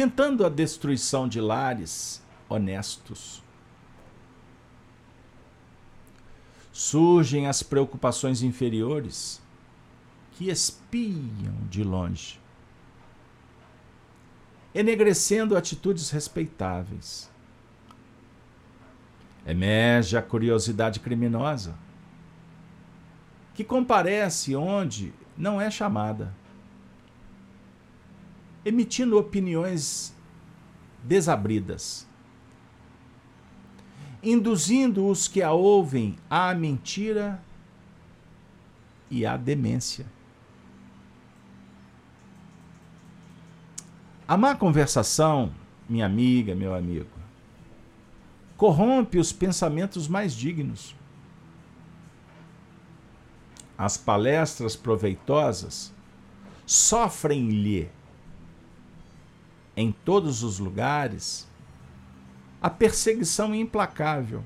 Tentando a destruição de lares honestos. Surgem as preocupações inferiores que espiam de longe, enegrecendo atitudes respeitáveis. Emerge a curiosidade criminosa, que comparece onde não é chamada emitindo opiniões desabridas, induzindo os que a ouvem à mentira e à demência. A má conversação, minha amiga, meu amigo, corrompe os pensamentos mais dignos. As palestras proveitosas sofrem-lhe em todos os lugares, a perseguição implacável.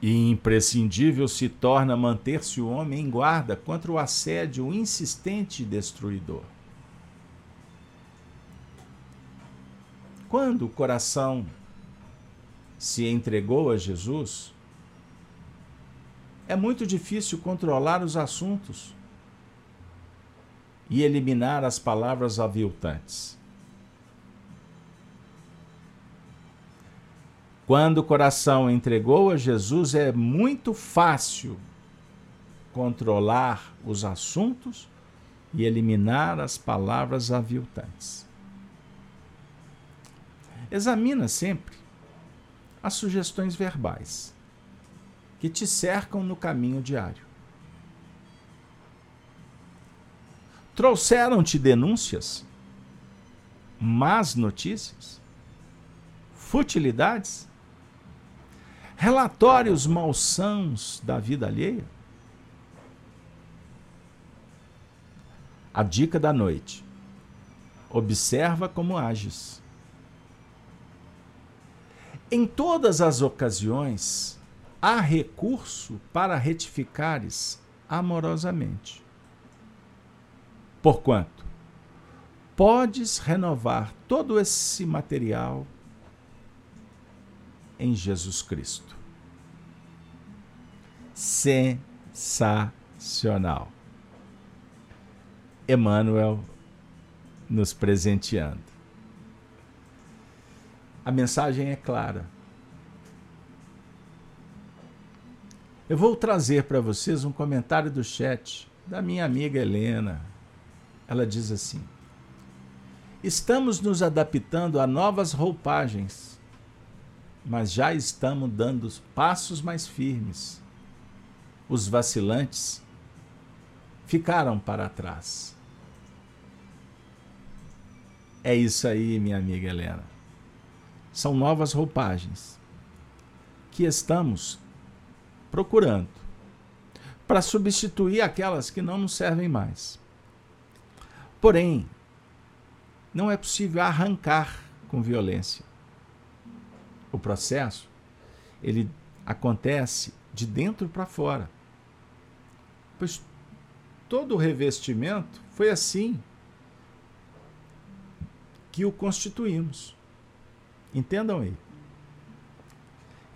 E imprescindível se torna manter-se o homem em guarda contra o assédio insistente e destruidor. Quando o coração se entregou a Jesus, é muito difícil controlar os assuntos e eliminar as palavras aviltantes. Quando o coração entregou a Jesus, é muito fácil controlar os assuntos e eliminar as palavras aviltantes. Examina sempre as sugestões verbais que te cercam no caminho diário. Trouxeram-te denúncias, más notícias, futilidades, relatórios malsãos da vida alheia? A dica da noite. Observa como ages. Em todas as ocasiões, há recurso para retificares amorosamente. Porquanto podes renovar todo esse material em Jesus Cristo. Sensacional. Emmanuel nos presenteando. A mensagem é clara. Eu vou trazer para vocês um comentário do chat da minha amiga Helena, ela diz assim: Estamos nos adaptando a novas roupagens, mas já estamos dando passos mais firmes. Os vacilantes ficaram para trás. É isso aí, minha amiga Helena. São novas roupagens que estamos procurando para substituir aquelas que não nos servem mais. Porém, não é possível arrancar com violência. O processo ele acontece de dentro para fora. Pois todo o revestimento foi assim que o constituímos. Entendam aí.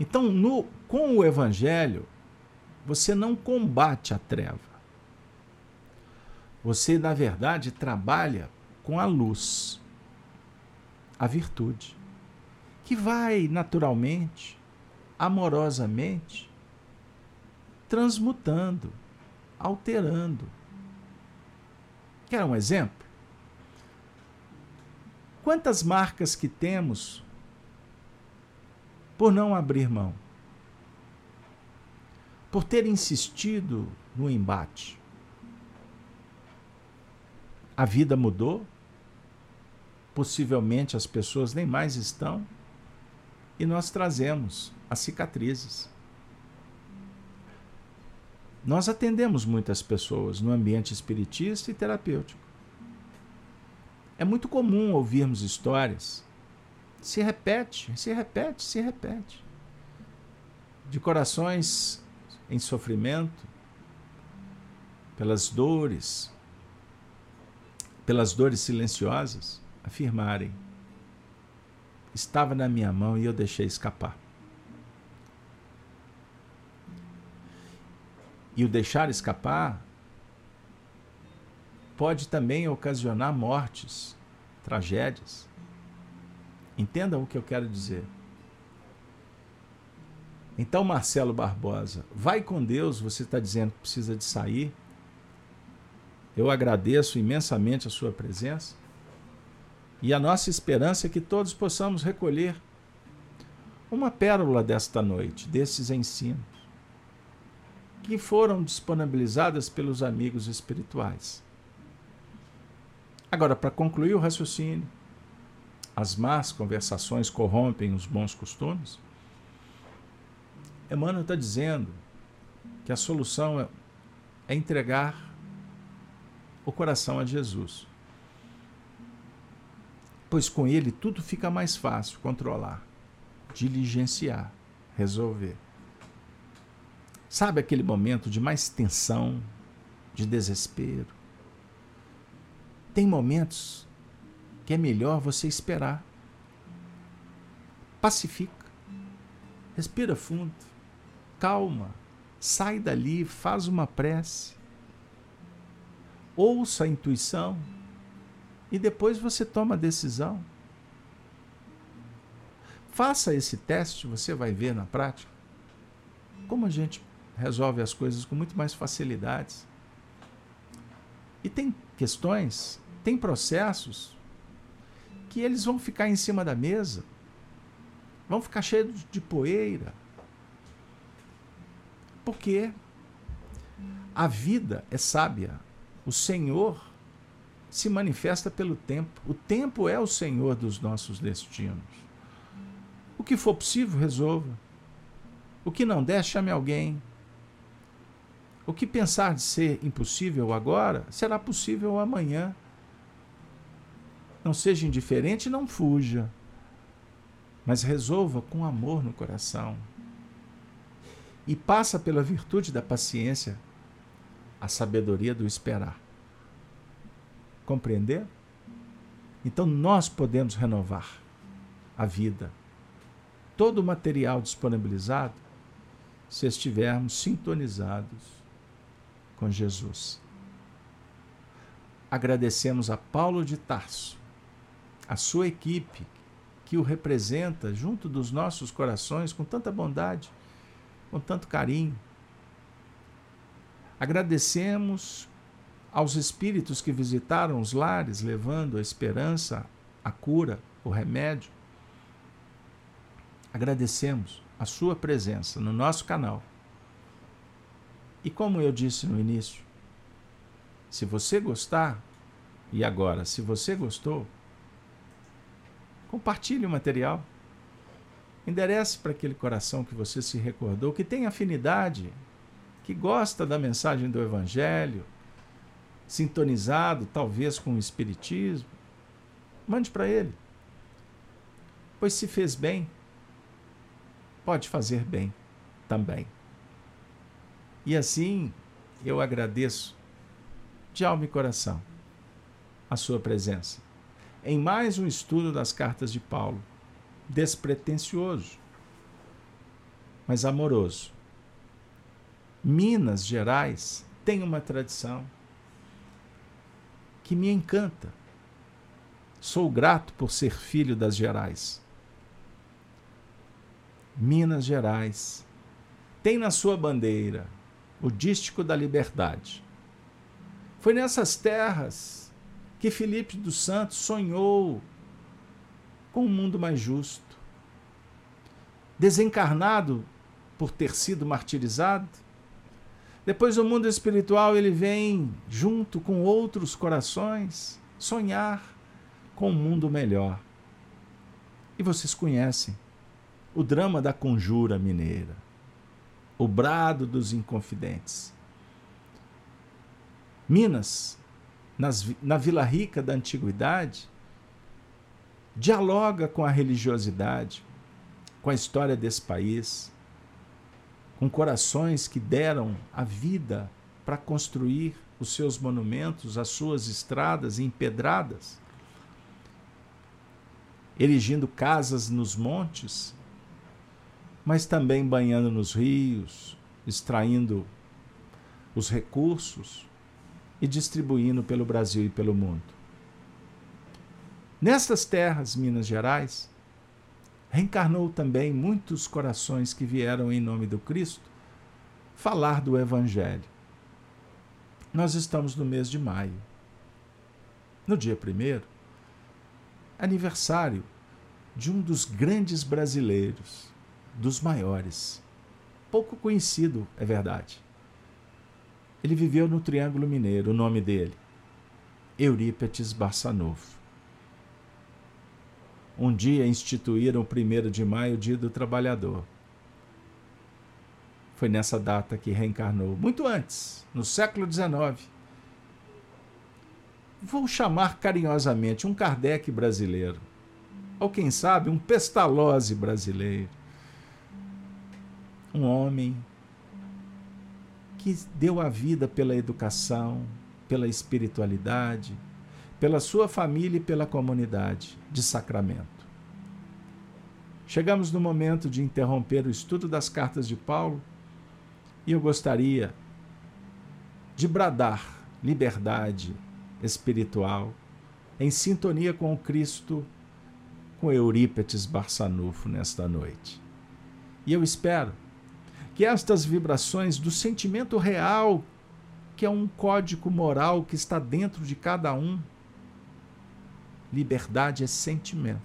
Então, no, com o evangelho, você não combate a treva. Você, na verdade, trabalha com a luz, a virtude, que vai naturalmente, amorosamente, transmutando, alterando. Quer um exemplo? Quantas marcas que temos por não abrir mão? Por ter insistido no embate. A vida mudou, possivelmente as pessoas nem mais estão, e nós trazemos as cicatrizes. Nós atendemos muitas pessoas no ambiente espiritista e terapêutico. É muito comum ouvirmos histórias. Se repete, se repete, se repete. De corações em sofrimento, pelas dores, pelas dores silenciosas, afirmarem: estava na minha mão e eu deixei escapar. E o deixar escapar pode também ocasionar mortes, tragédias. Entendam o que eu quero dizer. Então, Marcelo Barbosa, vai com Deus, você está dizendo que precisa de sair. Eu agradeço imensamente a sua presença. E a nossa esperança é que todos possamos recolher uma pérola desta noite, desses ensinos, que foram disponibilizadas pelos amigos espirituais. Agora, para concluir o raciocínio, as más conversações corrompem os bons costumes. Emmanuel está dizendo que a solução é, é entregar o coração a Jesus. Pois com ele tudo fica mais fácil controlar, diligenciar, resolver. Sabe aquele momento de mais tensão, de desespero? Tem momentos que é melhor você esperar. Pacifica. Respira fundo. Calma. Sai dali, faz uma prece. Ouça a intuição e depois você toma a decisão. Faça esse teste, você vai ver na prática como a gente resolve as coisas com muito mais facilidades. E tem questões, tem processos que eles vão ficar em cima da mesa, vão ficar cheios de poeira. Porque a vida é sábia. O Senhor se manifesta pelo tempo. O tempo é o Senhor dos nossos destinos. O que for possível, resolva. O que não der, chame alguém. O que pensar de ser impossível agora será possível amanhã. Não seja indiferente, não fuja, mas resolva com amor no coração. E passa pela virtude da paciência a sabedoria do esperar. Compreender? Então nós podemos renovar a vida. Todo o material disponibilizado se estivermos sintonizados com Jesus. Agradecemos a Paulo de Tarso, a sua equipe, que o representa junto dos nossos corações com tanta bondade, com tanto carinho. Agradecemos aos espíritos que visitaram os lares, levando a esperança, a cura, o remédio. Agradecemos a sua presença no nosso canal e como eu disse no início, se você gostar, e agora, se você gostou, compartilhe o material. Enderece para aquele coração que você se recordou, que tem afinidade, que gosta da mensagem do Evangelho, sintonizado talvez com o Espiritismo. Mande para ele. Pois se fez bem, pode fazer bem também. E assim eu agradeço de alma e coração a sua presença em mais um estudo das cartas de Paulo, despretensioso, mas amoroso. Minas Gerais tem uma tradição que me encanta. Sou grato por ser filho das Gerais. Minas Gerais tem na sua bandeira o dístico da liberdade. Foi nessas terras que Felipe dos Santos sonhou com um mundo mais justo. Desencarnado por ter sido martirizado, depois o mundo espiritual ele vem junto com outros corações sonhar com um mundo melhor. E vocês conhecem o drama da conjura mineira, o brado dos inconfidentes. Minas, nas, na Vila Rica da antiguidade, dialoga com a religiosidade, com a história desse país, com corações que deram a vida para construir os seus monumentos, as suas estradas empedradas, erigindo casas nos montes mas também banhando nos rios, extraindo os recursos e distribuindo pelo Brasil e pelo mundo. Nestas terras, Minas Gerais, reencarnou também muitos corações que vieram em nome do Cristo falar do Evangelho. Nós estamos no mês de maio. No dia primeiro, aniversário de um dos grandes brasileiros, dos maiores. Pouco conhecido, é verdade. Ele viveu no Triângulo Mineiro, o nome dele, Eurípetes Barçanufo. Um dia instituíram o 1 de maio, Dia do Trabalhador. Foi nessa data que reencarnou, muito antes, no século XIX. Vou chamar carinhosamente um Kardec brasileiro, ou quem sabe um Pestalozzi brasileiro um homem que deu a vida pela educação, pela espiritualidade, pela sua família e pela comunidade de Sacramento. Chegamos no momento de interromper o estudo das cartas de Paulo e eu gostaria de bradar liberdade espiritual em sintonia com o Cristo, com Eurípetes Barçanufo nesta noite. E eu espero que estas vibrações do sentimento real, que é um código moral que está dentro de cada um. Liberdade é sentimento.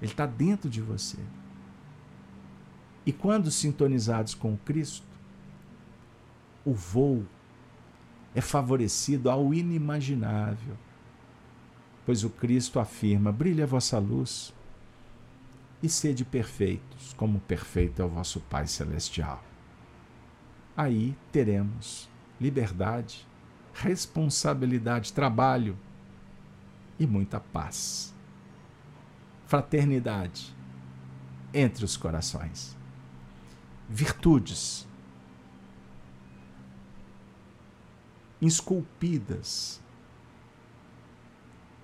Ele está dentro de você. E quando sintonizados com o Cristo, o voo é favorecido ao inimaginável. Pois o Cristo afirma: brilha a vossa luz e sede perfeitos, como perfeito é o vosso Pai Celestial. Aí teremos liberdade, responsabilidade, trabalho e muita paz. Fraternidade entre os corações. Virtudes esculpidas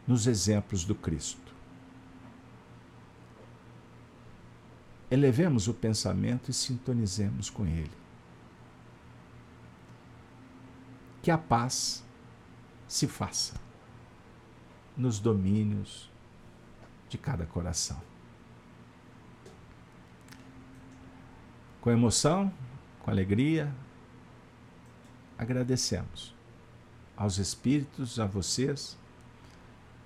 nos exemplos do Cristo. elevemos o pensamento e sintonizemos com ele. Que a paz se faça nos domínios de cada coração. Com emoção, com alegria, agradecemos aos espíritos, a vocês,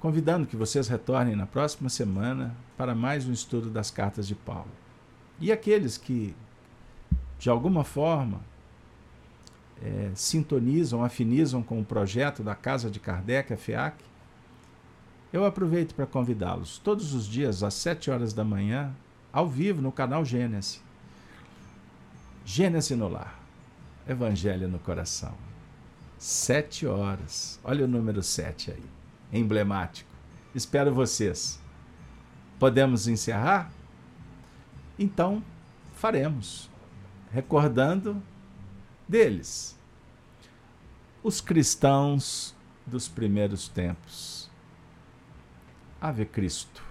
convidando que vocês retornem na próxima semana para mais um estudo das cartas de Paulo. E aqueles que, de alguma forma, é, sintonizam, afinizam com o projeto da Casa de Kardec, a FEAC, eu aproveito para convidá-los todos os dias às 7 horas da manhã, ao vivo no canal Gênesis. Gênesis no lar, Evangelho no coração. Sete horas. Olha o número 7 aí, emblemático. Espero vocês. Podemos encerrar? Então, faremos, recordando deles, os cristãos dos primeiros tempos. Ave Cristo.